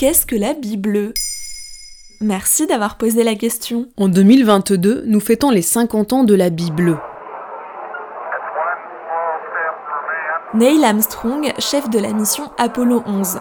qu'est-ce que la bille bleue Merci d'avoir posé la question. En 2022, nous fêtons les 50 ans de la bille bleue. Neil Armstrong, chef de la mission Apollo 11.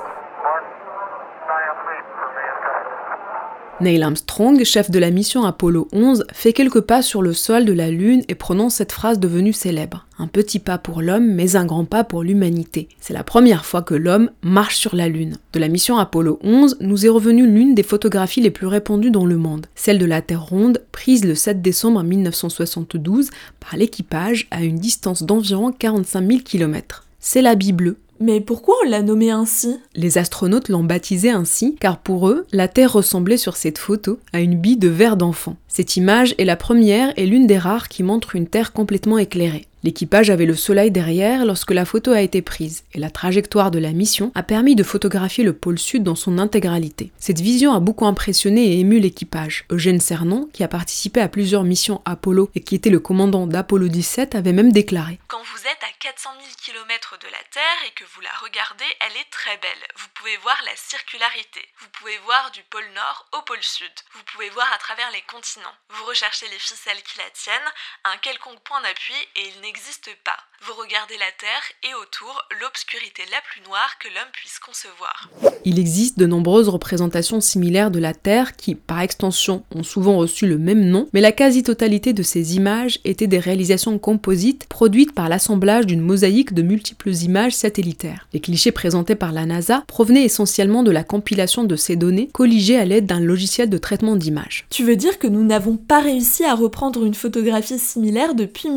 Neil Armstrong, chef de la mission Apollo 11, fait quelques pas sur le sol de la Lune et prononce cette phrase devenue célèbre. Un petit pas pour l'homme, mais un grand pas pour l'humanité. C'est la première fois que l'homme marche sur la Lune. De la mission Apollo 11, nous est revenue l'une des photographies les plus répandues dans le monde, celle de la Terre ronde, prise le 7 décembre 1972 par l'équipage à une distance d'environ 45 000 km. C'est la Bible mais pourquoi on l'a nommé ainsi? Les astronautes l'ont baptisé ainsi car pour eux, la Terre ressemblait sur cette photo à une bille de verre d'enfant. Cette image est la première et l'une des rares qui montre une Terre complètement éclairée. L'équipage avait le soleil derrière lorsque la photo a été prise, et la trajectoire de la mission a permis de photographier le pôle sud dans son intégralité. Cette vision a beaucoup impressionné et ému l'équipage. Eugène Cernan, qui a participé à plusieurs missions Apollo et qui était le commandant d'Apollo 17, avait même déclaré Quand vous êtes à 400 000 km de la Terre et que vous la regardez, elle est très belle. Vous pouvez voir la circularité. Vous pouvez voir du pôle nord au pôle sud. Vous pouvez voir à travers les continents. Vous recherchez les ficelles qui la tiennent, un quelconque point d'appui et il n'existe pas. Vous regardez la Terre et autour l'obscurité la plus noire que l'homme puisse concevoir. Il existe de nombreuses représentations similaires de la Terre qui, par extension, ont souvent reçu le même nom, mais la quasi-totalité de ces images étaient des réalisations composites produites par l'assemblage d'une mosaïque de multiples images satellitaires. Les clichés présentés par la NASA provenaient essentiellement de la compilation de ces données colligées à l'aide d'un logiciel de traitement d'images. Tu veux dire que nous n'avons pas réussi à reprendre une photographie similaire depuis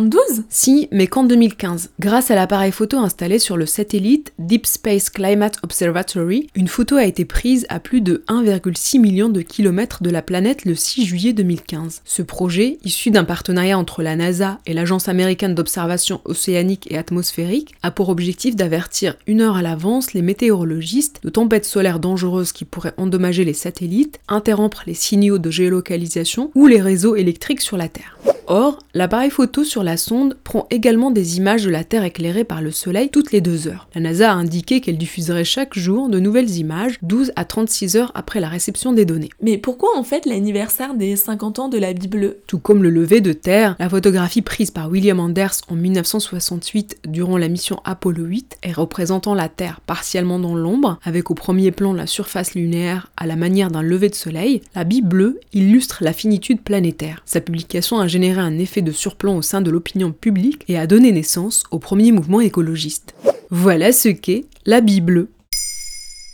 1972 Si, mais qu'en 2015. Grâce à l'appareil photo installé sur le satellite Deep Space Climate Observatory, une photo a été prise à plus de 1,6 million de kilomètres de la planète le 6 juillet 2015. Ce projet, issu d'un partenariat entre la NASA et l'Agence américaine d'observation océanique et atmosphérique, a pour objectif d'avertir une heure à l'avance les météorologistes de tempêtes solaires dangereuses qui pourraient endommager les satellites, interrompre les signaux de géolocalisation ou les réseaux électriques sur la Terre. Or, l'appareil photo sur la sonde prend également des images de la Terre éclairée par le Soleil toutes les deux heures. La NASA a indiqué qu'elle diffuserait chaque jour de nouvelles images 12 à 36 heures après la réception des données. Mais pourquoi en fait l'anniversaire des 50 ans de la Bible? Tout comme le lever de Terre, la photographie prise par William Anders en 1968 durant la mission Apollo 8 et représentant la Terre partiellement dans l'ombre, avec au premier plan la surface lunaire à la manière d'un lever de soleil, la Bible bleue illustre la finitude planétaire. Sa publication a généré un effet de surplomb au sein de l'opinion publique et a donné naissance au premier mouvement écologiste. Voilà ce qu'est la Bible.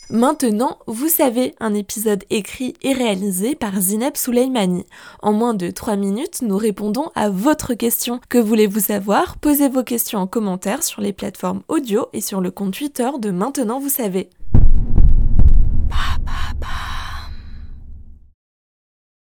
Maintenant, vous savez, un épisode écrit et réalisé par Zineb Souleimani. En moins de 3 minutes, nous répondons à votre question. Que voulez-vous savoir? Posez vos questions en commentaire sur les plateformes audio et sur le compte Twitter de Maintenant, vous savez.